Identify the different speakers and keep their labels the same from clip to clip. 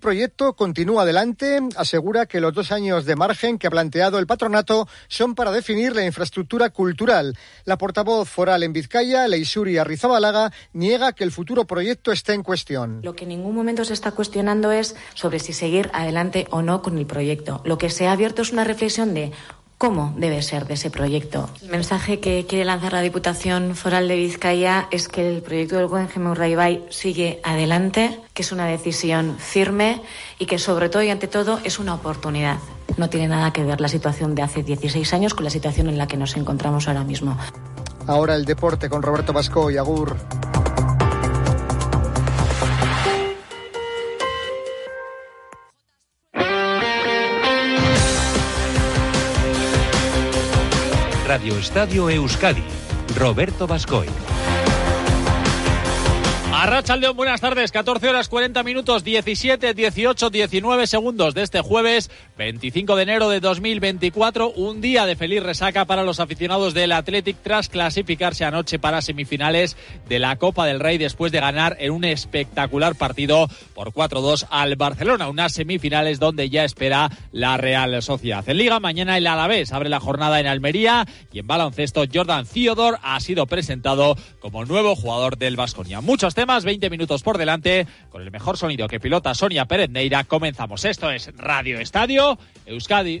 Speaker 1: Proyecto continúa adelante, asegura que los dos años de margen que ha planteado el patronato son para definir la infraestructura cultural. La portavoz foral en Vizcaya, Leisuri Arrizabalaga, niega que el futuro proyecto esté en cuestión.
Speaker 2: Lo que en ningún momento se está cuestionando es sobre si seguir adelante o no con el proyecto. Lo que se ha abierto es una reflexión de cómo debe ser de ese proyecto. El mensaje que quiere lanzar la Diputación Foral de Vizcaya es que el proyecto del Guggenheim Urdaibai sigue adelante, que es una decisión firme y que sobre todo y ante todo es una oportunidad. No tiene nada que ver la situación de hace 16 años con la situación en la que nos encontramos ahora mismo.
Speaker 1: Ahora el deporte con Roberto Vasco y Agur.
Speaker 3: Radio Estadio Euskadi, Roberto Bascoy.
Speaker 4: Arracha León, buenas tardes. 14 horas 40 minutos, 17, 18, 19 segundos de este jueves 25 de enero de 2024. Un día de feliz resaca para los aficionados del Athletic tras clasificarse anoche para semifinales de la Copa del Rey después de ganar en un espectacular partido por 4-2 al Barcelona. Unas semifinales donde ya espera la Real Sociedad. En Liga, mañana el Alavés abre la jornada en Almería y en baloncesto Jordan Theodore ha sido presentado como nuevo jugador del Vasconia. Muchos temas más 20 minutos por delante, con el mejor sonido que pilota Sonia Pérez Neira, comenzamos. Esto es Radio Estadio Euskadi.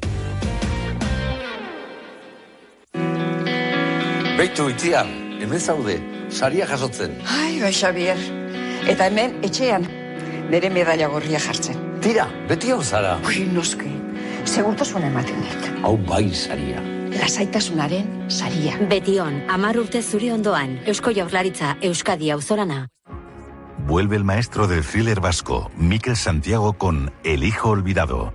Speaker 5: Beitu itziar, hemen zaude, saria jasotzen.
Speaker 6: Ai, bai, Xavier. Eta hemen, etxean, nire medalla gorria jartzen.
Speaker 5: Tira, beti hau zara.
Speaker 6: Ui, noski, segurtasun ematen dit.
Speaker 5: Hau bai saria.
Speaker 6: Lasaitasunaren saria.
Speaker 7: Betion, amar urte zuri ondoan, Eusko Jaurlaritza, Euskadi auzorana.
Speaker 8: Vuelve el maestro del thriller vasco, Miquel Santiago, con El Hijo Olvidado.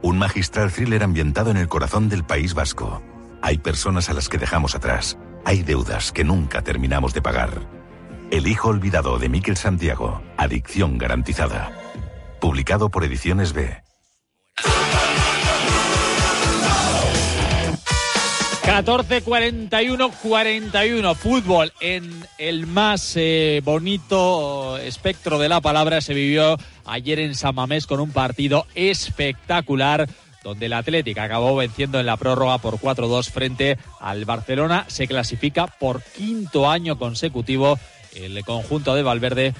Speaker 8: Un magistral thriller ambientado en el corazón del País Vasco. Hay personas a las que dejamos atrás. Hay deudas que nunca terminamos de pagar. El Hijo Olvidado de Miquel Santiago. Adicción garantizada. Publicado por Ediciones B.
Speaker 4: 14, 41, 41. Fútbol en el más eh, bonito espectro de la palabra se vivió ayer en San Mamés con un partido espectacular donde el Atlético acabó venciendo en la prórroga por 4-2 frente al Barcelona. Se clasifica por quinto año consecutivo el conjunto de Valverde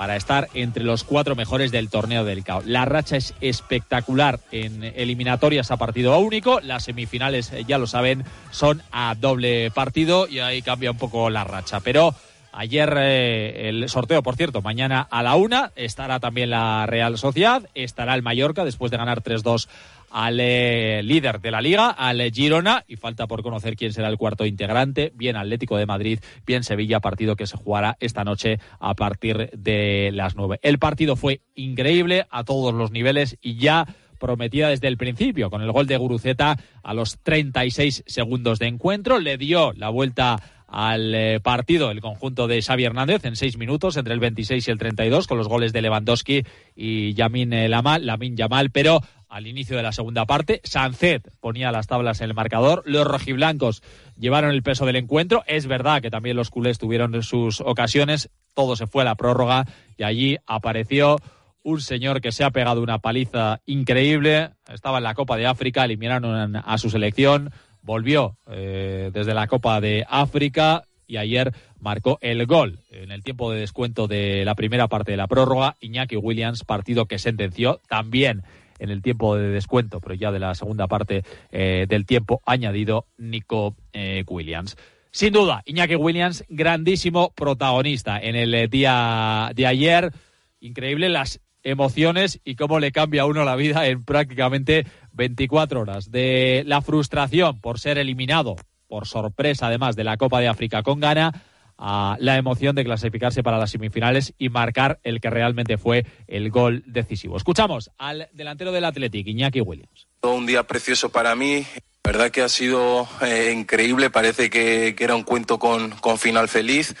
Speaker 4: para estar entre los cuatro mejores del torneo del CAO. La racha es espectacular en eliminatorias a partido único. Las semifinales, eh, ya lo saben, son a doble partido y ahí cambia un poco la racha. Pero Ayer eh, el sorteo, por cierto, mañana a la una estará también la Real Sociedad, estará el Mallorca después de ganar 3-2 al eh, líder de la liga, al Girona, y falta por conocer quién será el cuarto integrante, bien Atlético de Madrid, bien Sevilla, partido que se jugará esta noche a partir de las nueve. El partido fue increíble a todos los niveles y ya prometida desde el principio, con el gol de Guruceta a los 36 segundos de encuentro, le dio la vuelta al eh, partido el conjunto de Xavi Hernández en seis minutos entre el 26 y el 32 con los goles de Lewandowski y Yamin Lamal, Lamin Yamal, pero al inicio de la segunda parte. Sancet ponía las tablas en el marcador. Los rojiblancos llevaron el peso del encuentro. Es verdad que también los culés tuvieron sus ocasiones. Todo se fue a la prórroga y allí apareció un señor que se ha pegado una paliza increíble. Estaba en la Copa de África, eliminaron a su selección volvió eh, desde la Copa de África y ayer marcó el gol en el tiempo de descuento de la primera parte de la prórroga. Iñaki Williams, partido que sentenció también en el tiempo de descuento, pero ya de la segunda parte eh, del tiempo añadido Nico eh, Williams. Sin duda, Iñaki Williams, grandísimo protagonista en el día de ayer. Increíble las emociones y cómo le cambia a uno la vida en prácticamente 24 horas. De la frustración por ser eliminado, por sorpresa además, de la Copa de África con Ghana, a la emoción de clasificarse para las semifinales y marcar el que realmente fue el gol decisivo. Escuchamos al delantero del Athletic, Iñaki Williams.
Speaker 9: Un día precioso para mí. La verdad que ha sido eh, increíble. Parece que, que, era un cuento con, con final feliz.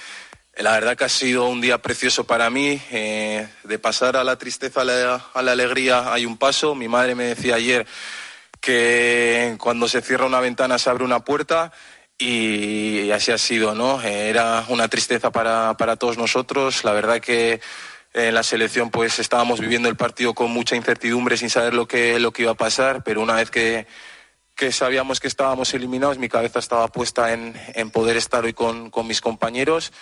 Speaker 9: La verdad que ha sido un día precioso para mí. Eh, de pasar a la tristeza a la, a la, alegría hay un paso. Mi madre me decía ayer que cuando se cierra una ventana se abre una puerta y así ha sido, ¿no? Era una tristeza para, para todos nosotros. La verdad que en la selección pues estábamos viviendo el partido con mucha incertidumbre sin saber lo que, lo que iba a pasar, pero una vez que, que sabíamos que estábamos eliminados, mi cabeza estaba puesta en, en poder estar hoy con, con, mis compañeros,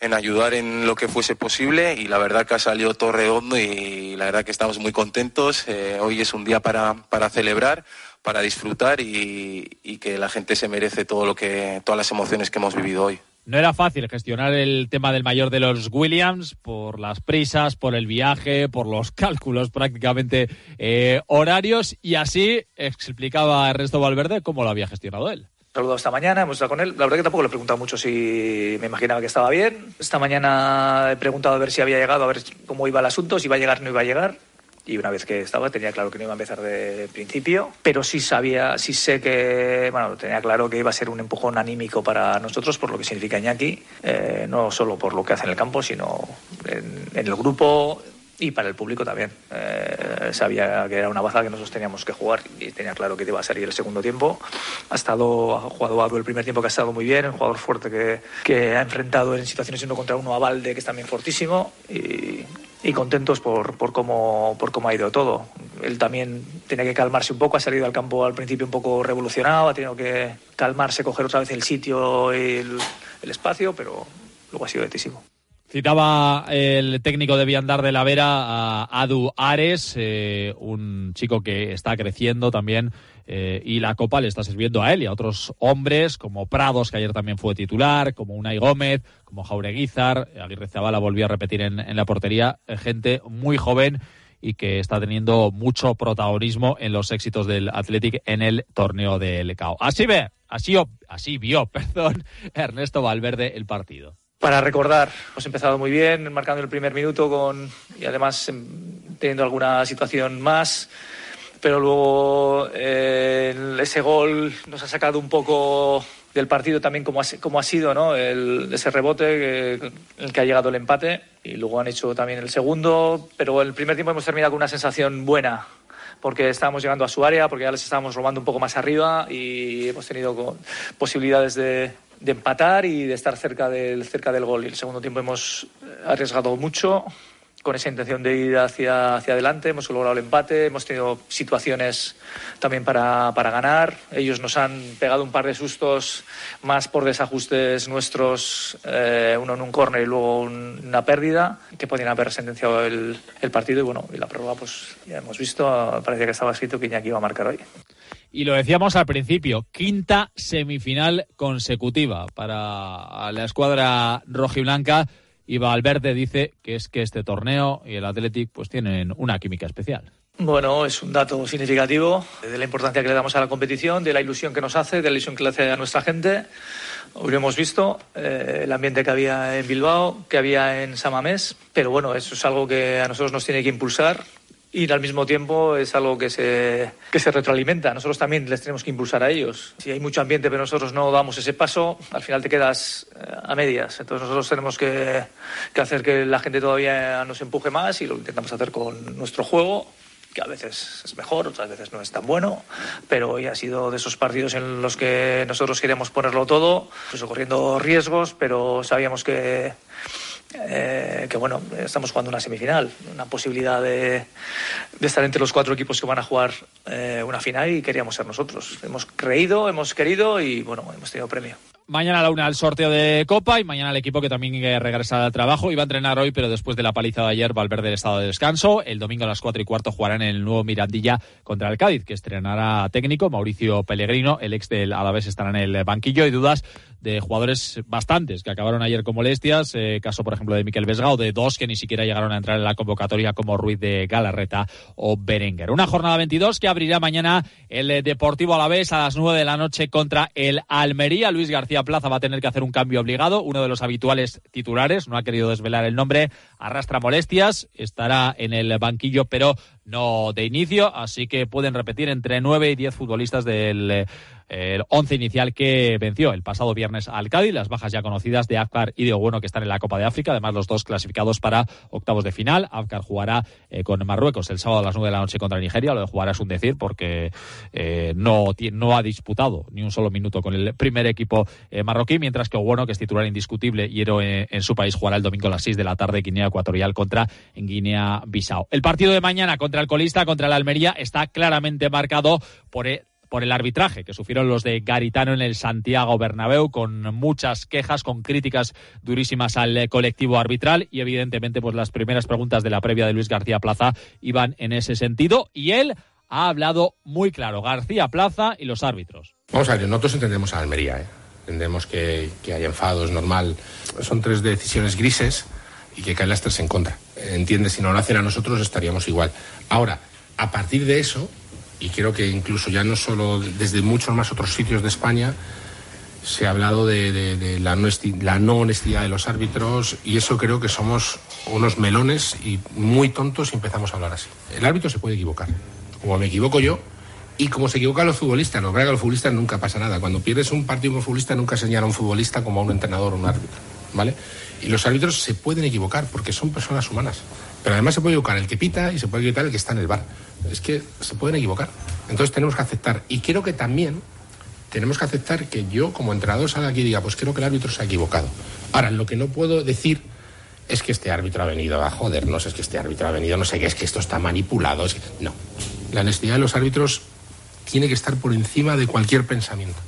Speaker 9: en ayudar en lo que fuese posible y la verdad que ha salido todo redondo y la verdad que estamos muy contentos. Eh, hoy es un día para, para celebrar, para disfrutar y, y que la gente se merece todo lo que, todas las emociones que hemos vivido hoy.
Speaker 4: No era fácil gestionar el tema del mayor de los Williams por las prisas, por el viaje, por los cálculos prácticamente eh, horarios y así explicaba Ernesto Valverde cómo lo había gestionado él.
Speaker 10: Saludado esta mañana, hemos estado con él. La verdad que tampoco le he preguntado mucho si me imaginaba que estaba bien. Esta mañana he preguntado a ver si había llegado, a ver cómo iba el asunto, si iba a llegar o no iba a llegar y una vez que estaba tenía claro que no iba a empezar de principio, pero sí sabía, sí sé que, bueno, tenía claro que iba a ser un empujón anímico para nosotros por lo que significa Iñaki, eh, no solo por lo que hace en el campo, sino en, en el grupo y para el público también. Eh, sabía que era una baza que nosotros teníamos que jugar y tenía claro que iba a salir el segundo tiempo. Ha estado, ha jugado el primer tiempo que ha estado muy bien, un jugador fuerte que, que ha enfrentado en situaciones uno contra uno a Valde, que es también fortísimo y, y contentos por, por, cómo, por cómo ha ido todo. Él también tiene que calmarse un poco, ha salido al campo al principio un poco revolucionado, ha tenido que calmarse, coger otra vez el sitio y el, el espacio, pero luego ha sido etísimo.
Speaker 4: Citaba el técnico de Viandar de la Vera a Adu Ares, eh, un chico que está creciendo también eh, y la Copa le está sirviendo a él y a otros hombres como Prados, que ayer también fue titular, como Unai Gómez, como Jaureguizar, Aguirre Zabala volvió a repetir en, en la portería, gente muy joven y que está teniendo mucho protagonismo en los éxitos del Athletic en el torneo del CAO. Así ve, así, así vio, perdón, Ernesto Valverde el partido
Speaker 10: para recordar. Hemos empezado muy bien, marcando el primer minuto con, y además teniendo alguna situación más, pero luego eh, ese gol nos ha sacado un poco del partido también como ha, como ha sido ¿no? el, ese rebote que, el que ha llegado el empate y luego han hecho también el segundo, pero el primer tiempo hemos terminado con una sensación buena porque estábamos llegando a su área, porque ya les estábamos robando un poco más arriba y hemos tenido posibilidades de, de empatar y de estar cerca del, cerca del gol. Y el segundo tiempo hemos arriesgado mucho con esa intención de ir hacia, hacia adelante. Hemos logrado el empate, hemos tenido situaciones también para, para ganar. Ellos nos han pegado un par de sustos más por desajustes nuestros, eh, uno en un córner y luego un, una pérdida, que podían haber sentenciado el, el, partido. Y bueno, y la prueba, pues ya hemos visto, parecía que estaba escrito que Iñaki iba a marcar hoy.
Speaker 4: Y lo decíamos al principio, quinta semifinal consecutiva para la escuadra rojiblanca y Valverde dice que es que este torneo y el Athletic pues tienen una química especial.
Speaker 10: Bueno, es un dato significativo de la importancia que le damos a la competición, de la ilusión que nos hace, de la ilusión que le hace a nuestra gente. Hoy hemos visto eh, el ambiente que había en Bilbao, que había en Samamés, pero bueno, eso es algo que a nosotros nos tiene que impulsar y al mismo tiempo es algo que se, que se retroalimenta. Nosotros también les tenemos que impulsar a ellos. Si hay mucho ambiente pero nosotros no damos ese paso, al final te quedas eh, a medias. Entonces nosotros tenemos que, que hacer que la gente todavía nos empuje más y lo intentamos hacer con nuestro juego que a veces es mejor, otras veces no es tan bueno, pero hoy ha sido de esos partidos en los que nosotros queríamos ponerlo todo, pues corriendo riesgos, pero sabíamos que, eh, que bueno, estamos jugando una semifinal, una posibilidad de, estar entre los cuatro equipos que van a jugar eh, una final y queríamos ser nosotros. Hemos creído, hemos querido y bueno, hemos tenido premio.
Speaker 4: Mañana a la una el sorteo de Copa y mañana el equipo que también regresa al trabajo. Iba a entrenar hoy, pero después de la paliza de ayer, Valverde el estado de descanso. El domingo a las cuatro y cuarto jugarán en el nuevo Mirandilla contra el Cádiz, que estrenará técnico Mauricio Pellegrino. El ex del Alavés estará en el banquillo. y dudas de jugadores bastantes que acabaron ayer con molestias. Eh, caso, por ejemplo, de Miquel Vesga de dos que ni siquiera llegaron a entrar en la convocatoria, como Ruiz de Galarreta o Berenguer. Una jornada 22 que abrirá mañana el Deportivo Alavés a las nueve de la noche contra el Almería. Luis García Plaza va a tener que hacer un cambio obligado. Uno de los habituales titulares, no ha querido desvelar el nombre, arrastra molestias, estará en el banquillo, pero no de inicio, así que pueden repetir entre 9 y 10 futbolistas del eh, once inicial que venció el pasado viernes al Cádiz, las bajas ya conocidas de Afkar y de Bueno que están en la Copa de África, además los dos clasificados para octavos de final. Afkar jugará eh, con Marruecos el sábado a las 9 de la noche contra Nigeria, lo de jugar es un decir porque eh, no, no ha disputado ni un solo minuto con el primer equipo marroquí, mientras que Bueno, que es titular indiscutible y héroe en su país, jugará el domingo a las 6 de la tarde Guinea Ecuatorial contra Guinea-Bissau. El partido de mañana contra el colista, contra el Almería, está claramente marcado por por el arbitraje que sufrieron los de Garitano en el Santiago Bernabéu, con muchas quejas, con críticas durísimas al colectivo arbitral y evidentemente pues las primeras preguntas de la previa de Luis García Plaza iban en ese sentido y él ha hablado muy claro, García Plaza y los árbitros.
Speaker 11: Vamos a ver, nosotros entendemos a Almería, ¿eh? entendemos que, que hay enfado, es normal, son tres decisiones grises y que caen las tres en contra. Entiende, si no lo hacen a nosotros estaríamos igual. Ahora, a partir de eso, y creo que incluso ya no solo desde muchos más otros sitios de España se ha hablado de, la, no honestidad de los árbitros y eso creo que somos unos melones y muy tontos si empezamos a hablar así. El árbitro se puede equivocar, como me equivoco yo, y como se equivocan los futbolistas. Lo que a los futbolistas nunca pasa nada. Cuando pierdes un partido como futbolista nunca señala a un futbolista como a un entrenador o un árbitro. ¿vale? Y los árbitros se pueden equivocar porque son personas humanas. Pero además se puede equivocar el que pita y se puede equivocar el que está en el bar. Es que se pueden equivocar. Entonces tenemos que aceptar. Y creo que también tenemos que aceptar que yo, como entrenador, salga aquí y diga, pues creo que el árbitro se ha equivocado. Ahora, lo que no puedo decir es que este árbitro ha venido a jodernos, es que este árbitro ha venido, no sé qué, es que esto está manipulado. No. La honestidad de los árbitros tiene que estar por encima de cualquier pensamiento.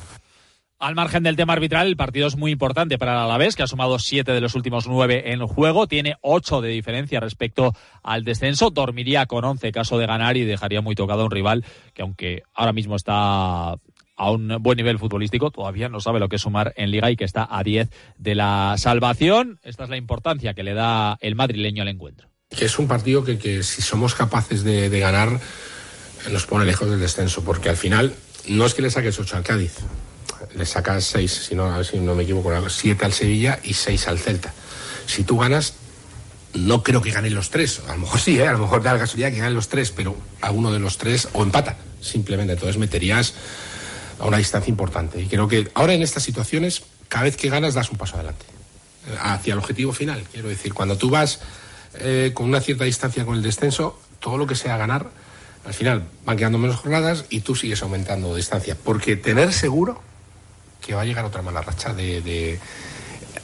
Speaker 4: Al margen del tema arbitral, el partido es muy importante para el Alavés, que ha sumado siete de los últimos nueve en juego. Tiene ocho de diferencia respecto al descenso. Dormiría con once caso de ganar y dejaría muy tocado a un rival que, aunque ahora mismo está a un buen nivel futbolístico, todavía no sabe lo que es sumar en liga y que está a diez de la salvación. Esta es la importancia que le da el madrileño al encuentro.
Speaker 11: Que es un partido que, que si somos capaces de, ganar nos pone lejos del descenso, porque al final no es que le saques ocho al Cádiz, le sacas seis, si no, a ver si no me equivoco, siete al Sevilla y seis al Celta. Si tú ganas, no creo que ganen los tres. A lo mejor sí, ¿eh? a lo mejor da la casualidad que ganen los tres, pero a uno de los tres o empata, simplemente. Entonces meterías a una distancia importante. Y creo que ahora en estas situaciones, cada vez que ganas, das un paso adelante. Hacia el objetivo final. Quiero decir, cuando tú vas eh, con una cierta distancia con el descenso, todo lo que sea ganar, al final van quedando menos jornadas y tú sigues aumentando distancia. Porque tener seguro que va a llegar otra mala racha de,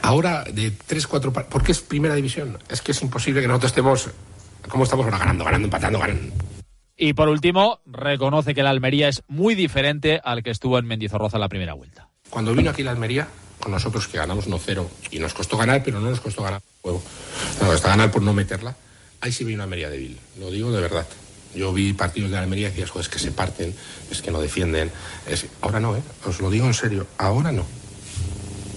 Speaker 11: ahora de 3, 4 porque es primera división. Es que es imposible que nosotros estemos como estamos ahora ganando, ganando, empatando, ganando.
Speaker 4: Y por último, reconoce que la Almería es muy diferente al que estuvo en Mendizorroza en la primera vuelta.
Speaker 11: Cuando vino aquí la Almería, con nosotros que ganamos 1-0 y nos costó ganar, pero no nos costó ganar juego. Nos costó ganar por no meterla. Ahí sí vino una Almería débil, lo digo de verdad. Yo vi partidos de Almería y decías, joder, es que se parten, es que no defienden. Es... Ahora no, ¿eh? os lo digo en serio, ahora no.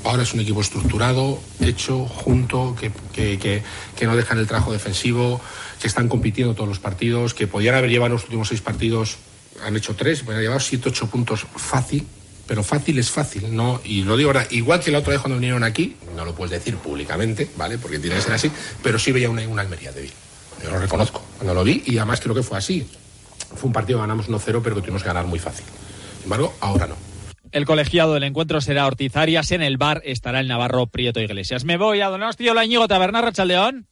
Speaker 11: Ahora es un equipo estructurado, hecho, junto, que, que, que, no dejan el trabajo defensivo, que están compitiendo todos los partidos, que podían haber llevado los últimos seis partidos, han hecho tres, podían haber llevado siete, ocho puntos fácil, pero fácil es fácil, ¿no? Y lo digo ahora, igual que la otra vez cuando vinieron aquí, no lo puedes decir públicamente, ¿vale? Porque tiene que ser así, pero sí veía una, una Almería débil. Yo lo reconozco. Cuando lo vi, y además creo que fue así. Fue un partido que ganamos 1-0, pero que tuvimos que ganar muy fácil. Sin embargo, ahora no.
Speaker 4: El colegiado del encuentro será Ortiz Arias. En el bar estará el Navarro Prieto Iglesias. Me voy a Donosti, hola Íñigo Taberna, Rachaldeón.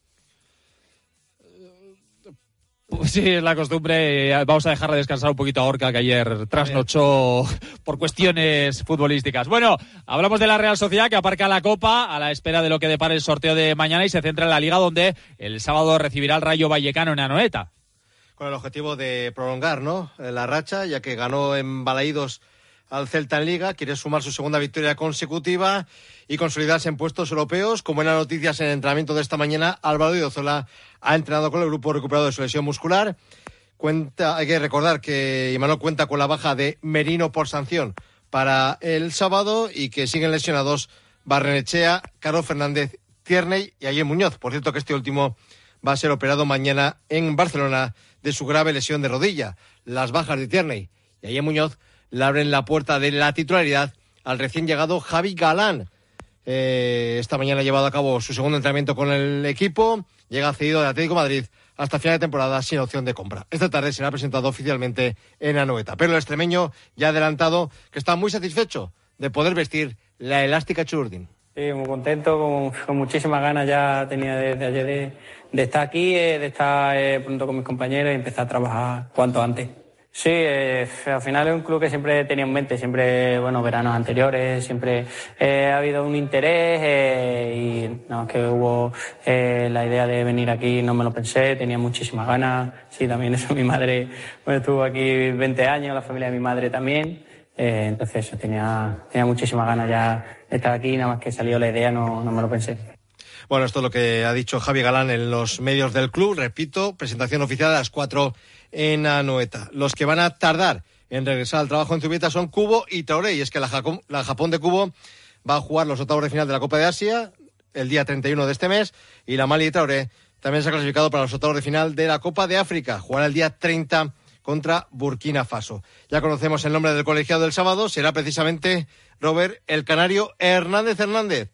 Speaker 4: Pues sí, es la costumbre. Vamos a dejarle descansar un poquito a Orca, que ayer trasnochó por cuestiones futbolísticas. Bueno, hablamos de la Real Sociedad, que aparca la Copa a la espera de lo que depare el sorteo de mañana y se centra en la Liga, donde el sábado recibirá el Rayo Vallecano en Anoeta.
Speaker 12: Con el objetivo de prolongar, ¿no? La racha, ya que ganó en Balaídos al Celta en Liga, quiere sumar su segunda victoria consecutiva y consolidarse en puestos europeos. Como buenas noticias en el entrenamiento de esta mañana, Álvaro Diozola ha entrenado con el grupo recuperado de su lesión muscular. Cuenta, hay que recordar que Imanol cuenta con la baja de Merino por sanción para el sábado y que siguen lesionados Barrenechea, Caro Fernández, Tierney y Ayer Muñoz. Por cierto que este último va a ser operado mañana en Barcelona de su grave lesión de rodilla. Las bajas de Tierney y Ayer Muñoz le abren la puerta de la titularidad al recién llegado Javi Galán. Eh, esta mañana ha llevado a cabo su segundo entrenamiento con el equipo. Llega cedido de Atlético Madrid hasta final de temporada sin opción de compra. Esta tarde será presentado oficialmente en Anoeta. Pero el extremeño ya ha adelantado que está muy satisfecho de poder vestir la elástica Churdin.
Speaker 13: Sí, muy contento, con, muchísimas ganas ya tenía desde ayer de, estar aquí, eh, de estar eh, pronto con mis compañeros y empezar a trabajar cuanto antes. Sí, eh, al final es un club que siempre tenía en mente, siempre, bueno, veranos anteriores, siempre eh, ha habido un interés eh, y no, que hubo la idea de venir aquí, no me lo pensé, tenía muchísimas ganas. Sí, también eso, mi madre bueno, estuvo aquí 20 años, la familia de mi madre también. entonces eso, tenía, tenía muchísimas ganas ya de estar aquí, nada más que salió la idea, no, no me lo pensé.
Speaker 12: Bueno, esto es lo que ha dicho Javi Galán en los medios del club. Repito, presentación oficial a las cuatro en Anoeta. Los que van a tardar en regresar al trabajo en Zubieta son Cubo y Traoré. Y es que la, Japón de Cubo va a jugar los octavos de final de la Copa de Asia el día 31 de este mes. Y la Mali de Traoré también se ha clasificado para los octavos de final de la Copa de África. Jugará el día 30 contra Burkina Faso. Ya conocemos el nombre del colegiado del sábado. Será precisamente Robert el Canario Hernández Hernández,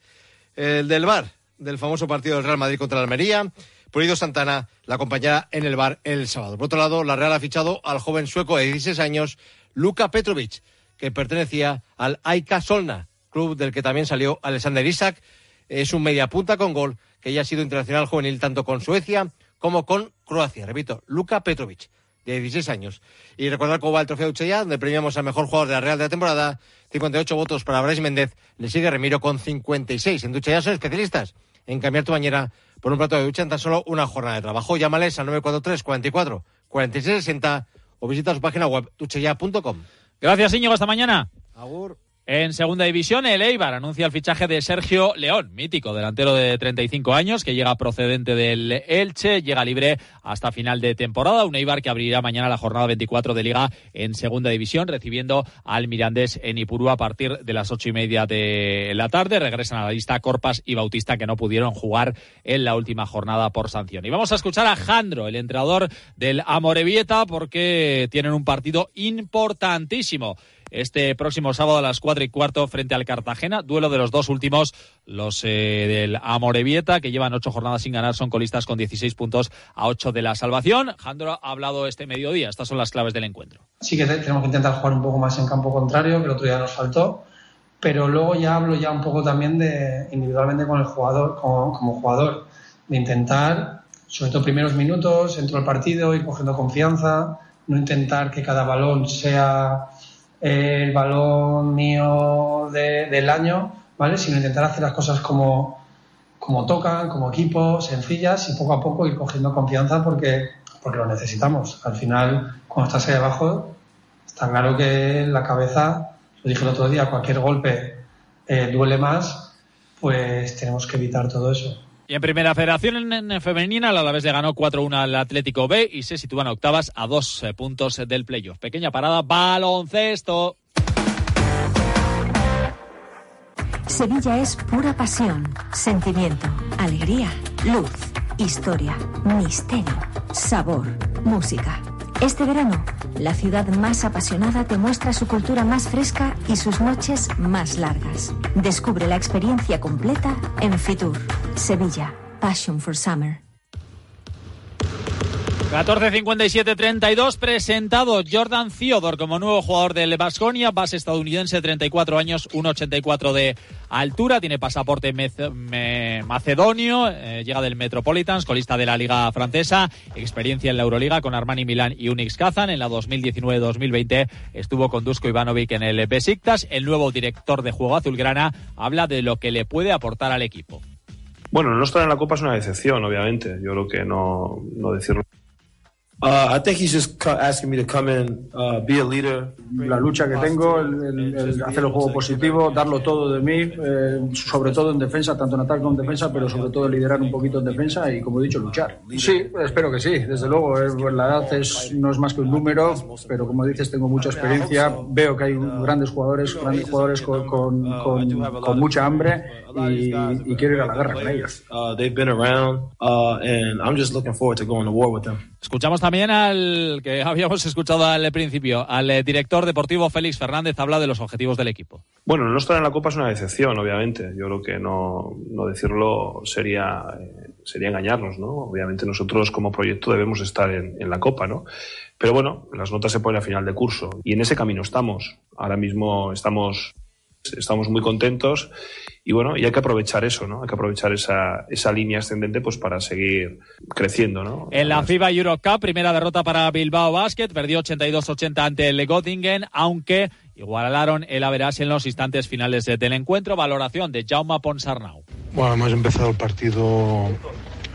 Speaker 12: el del bar del famoso partido del Real Madrid contra la Almería. Pulido Santana la acompañará en el bar el sábado. Por otro lado, la Real ha fichado al joven sueco de 16 años, Luka Petrovic, que pertenecía al Aika Solna, club del que también salió Alexander Isak. Es un mediapunta con gol que ya ha sido internacional juvenil tanto con Suecia como con Croacia. Repito, Luka Petrovic, de 16 años. Y recordar cómo va el trofeo Uchella, donde premiamos al mejor jugador de la Real de la temporada. 58 votos para Brais Méndez. Le sigue Remiro con 56. En Ducha son especialistas en cambiar tu bañera por un plato de ducha en tan solo una jornada de trabajo. Llámales al 943 44 46 60 o visita su página web duchaya.com.
Speaker 4: Gracias, Íñigo. Hasta mañana.
Speaker 12: Agur.
Speaker 4: En segunda división, el Eibar anuncia el fichaje de Sergio León, mítico delantero de 35 años, que llega procedente del Elche, llega libre hasta final de temporada. Un Eibar que abrirá mañana la jornada 24 de Liga en segunda división, recibiendo al Mirandés en Ipurú a partir de las ocho y media de la tarde. Regresan a la lista Corpas y Bautista, que no pudieron jugar en la última jornada por sanción. Y vamos a escuchar a Jandro, el entrenador del Amorebieta, porque tienen un partido importantísimo este próximo sábado a las cuatro y cuarto frente al Cartagena. Duelo de los dos últimos, los eh, del Amorebieta, que llevan ocho jornadas sin ganar, son colistas con 16 puntos a ocho de la salvación. Jandro ha hablado este mediodía. Estas son las claves del encuentro.
Speaker 14: Sí que tenemos que intentar jugar un poco más en campo contrario, que el otro día nos faltó. Pero luego ya hablo ya un poco también de individualmente con el jugador, como, como jugador, de intentar, sobre todo primeros minutos, dentro del partido, ir cogiendo confianza, no intentar que cada balón sea el balón mío del año, ¿vale? Sino intentar hacer las cosas como, como tocan, como equipo, sencillas y poco a poco ir cogiendo confianza porque, porque lo necesitamos. Al final, cuando estás ahí abajo, está claro que la cabeza, lo dije el otro día, cualquier golpe eh, duele más, pues tenemos que evitar todo eso.
Speaker 4: Y en primera federación en femenina, la Alavés le ganó 4-1 al Atlético B y se sitúan octavas a dos eh, puntos del playoff. Pequeña parada, baloncesto.
Speaker 15: Sevilla es pura pasión, sentimiento, alegría, luz, historia, misterio, sabor, música. Este verano, la ciudad más apasionada te muestra su cultura más fresca y sus noches más largas. Descubre la experiencia completa en Fitur, Sevilla, Passion for Summer.
Speaker 4: 14.57-32, presentado Jordan Theodore como nuevo jugador del Basconia, base estadounidense, 34 años, 1,84 de altura, tiene pasaporte macedonio, eh, llega del Metropolitans, colista de la Liga Francesa, experiencia en la Euroliga con Armani Milán y Unix Kazan, en la 2019-2020 estuvo con Dusko Ivanovic en el Besiktas, el nuevo director de juego azulgrana habla de lo que le puede aportar al equipo.
Speaker 16: Bueno, no estar en la Copa es una decepción, obviamente. Yo creo que no, no decirlo
Speaker 17: Uh, I think he's just asking me to come in, uh, be a leader.
Speaker 18: La lucha que tengo, el, el, hacer el juego positivo, darlo todo de mí, eh, sobre todo en defensa, tanto en ataque como en defensa, pero sobre todo liderar un poquito en defensa y, como he dicho, luchar. Sí, espero que sí, desde luego. la edad es, no es más que un número, pero como dices, tengo mucha experiencia. Veo que hay grandes jugadores, grandes jugadores con, con, con, con mucha hambre y, y, quiero ir a la guerra con ellos.
Speaker 4: Escuchamos también al que habíamos escuchado al principio, al eh, director deportivo Félix Fernández, habla de los objetivos del equipo.
Speaker 16: Bueno, no estar en la Copa es una decepción, obviamente. Yo creo que no, no decirlo sería, eh, sería engañarnos, ¿no? Obviamente nosotros como proyecto debemos estar en, en la Copa, ¿no? Pero bueno, las notas se ponen a final de curso y en ese camino estamos. Ahora mismo estamos, estamos muy contentos y bueno, y hay que aprovechar eso, ¿no? Hay que aprovechar esa, esa línea ascendente pues para seguir creciendo, ¿no?
Speaker 4: En la FIBA Eurocup, primera derrota para Bilbao Basket, perdió 82-80 ante el Göttingen, aunque igualaron el Averas en los instantes finales del encuentro. Valoración de Jaume Ponsarnau.
Speaker 19: Bueno, hemos empezado el partido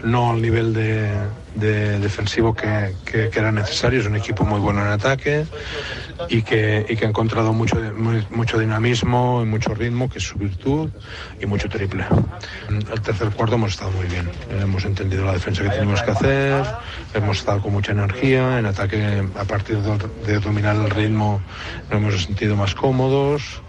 Speaker 19: no al nivel de, de defensivo que, que, que, era necesario. Es un equipo muy bueno en ataque y que, y que ha encontrado mucho, mucho dinamismo y mucho ritmo, que es su virtud, y mucho triple. El tercer cuarto hemos estado muy bien. Hemos entendido la defensa que tenemos que hacer, hemos estado con mucha energía. En ataque, a partir de, de dominar el ritmo, nos hemos sentido más cómodos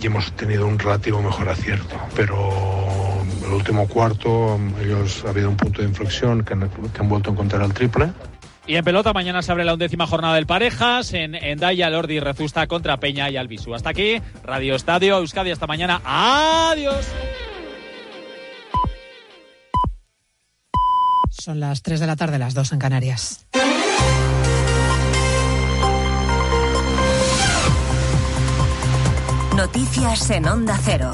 Speaker 19: y hemos tenido un relativo mejor acierto. Pero el último cuarto, ellos ha habido un punto de inflexión que han, que han vuelto a encontrar el triple.
Speaker 4: Y en pelota, mañana se abre la undécima jornada del Parejas. En, en Daya, Lordi Rezusta contra Peña y Albisu. Hasta aquí, Radio Estadio Euskadi. Hasta mañana. Adiós.
Speaker 20: Son las 3 de la tarde, las 2 en Canarias.
Speaker 15: Noticias en Onda Cero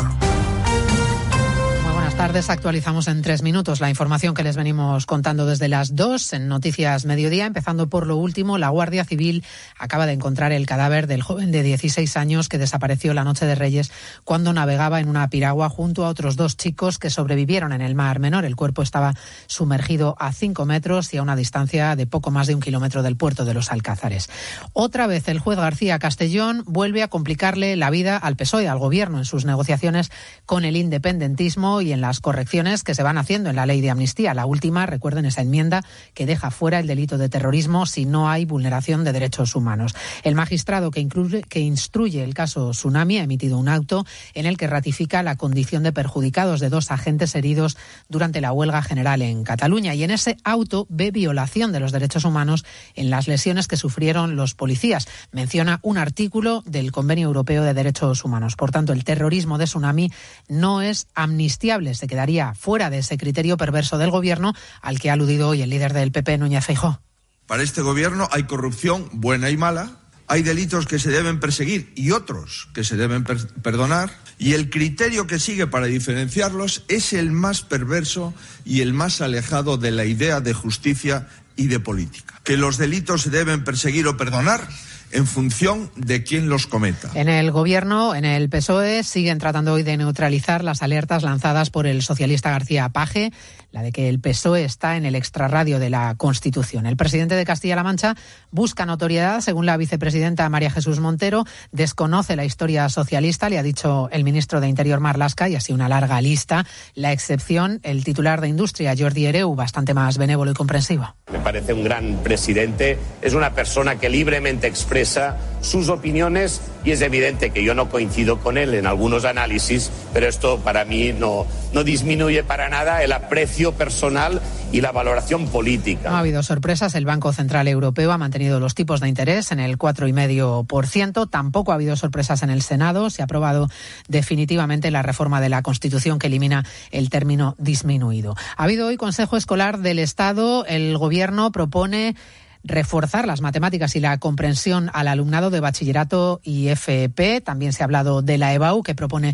Speaker 20: tardes. Actualizamos en tres minutos la información que les venimos contando desde las dos en Noticias Mediodía. Empezando por lo último, la Guardia Civil acaba de encontrar el cadáver del joven de 16 años que desapareció la noche de Reyes cuando navegaba en una piragua junto a otros dos chicos que sobrevivieron en el Mar Menor. El cuerpo estaba sumergido a cinco metros y a una distancia de poco más de un kilómetro del puerto de los Alcázares. Otra vez el juez García Castellón vuelve a complicarle la vida al PSOE, al Gobierno, en sus negociaciones con el independentismo y en las correcciones que se van haciendo en la ley de amnistía. La última, recuerden esa enmienda que deja fuera el delito de terrorismo si no hay vulneración de derechos humanos. El magistrado que, incluye, que instruye el caso Tsunami ha emitido un auto en el que ratifica la condición de perjudicados de dos agentes heridos durante la huelga general en Cataluña. Y en ese auto ve violación de los derechos humanos en las lesiones que sufrieron los policías. Menciona un artículo del Convenio Europeo de Derechos Humanos. Por tanto, el terrorismo de Tsunami no es amnistiable se quedaría fuera de ese criterio perverso del gobierno al que ha aludido hoy el líder del PP, Núñez Feijóo.
Speaker 21: Para este gobierno hay corrupción buena y mala, hay delitos que se deben perseguir y otros que se deben per perdonar, y el criterio que sigue para diferenciarlos es el más perverso y el más alejado de la idea de justicia y de política. Que los delitos se deben perseguir o perdonar en función de quién los cometa.
Speaker 20: En el gobierno, en el PSOE, siguen tratando hoy de neutralizar las alertas lanzadas por el socialista García Paje, la de que el PSOE está en el extrarradio de la Constitución. El presidente de Castilla-La Mancha busca notoriedad, según la vicepresidenta María Jesús Montero, desconoce la historia socialista, le ha dicho el ministro de Interior Marlasca, y así una larga lista. La excepción, el titular de Industria, Jordi Ereu, bastante más benévolo y comprensivo.
Speaker 22: Me parece un gran presidente, es una persona que libremente expresa sus opiniones y es evidente que yo no coincido con él en algunos análisis, pero esto para mí no, no disminuye para nada el aprecio personal y la valoración política.
Speaker 20: No ha habido sorpresas. El Banco Central Europeo ha mantenido los tipos de interés en el 4,5%. Tampoco ha habido sorpresas en el Senado. Se ha aprobado definitivamente la reforma de la Constitución que elimina el término disminuido. Ha habido hoy Consejo Escolar del Estado. El Gobierno propone reforzar las matemáticas y la comprensión al alumnado de bachillerato y FP. También se ha hablado de la EBAU, que propone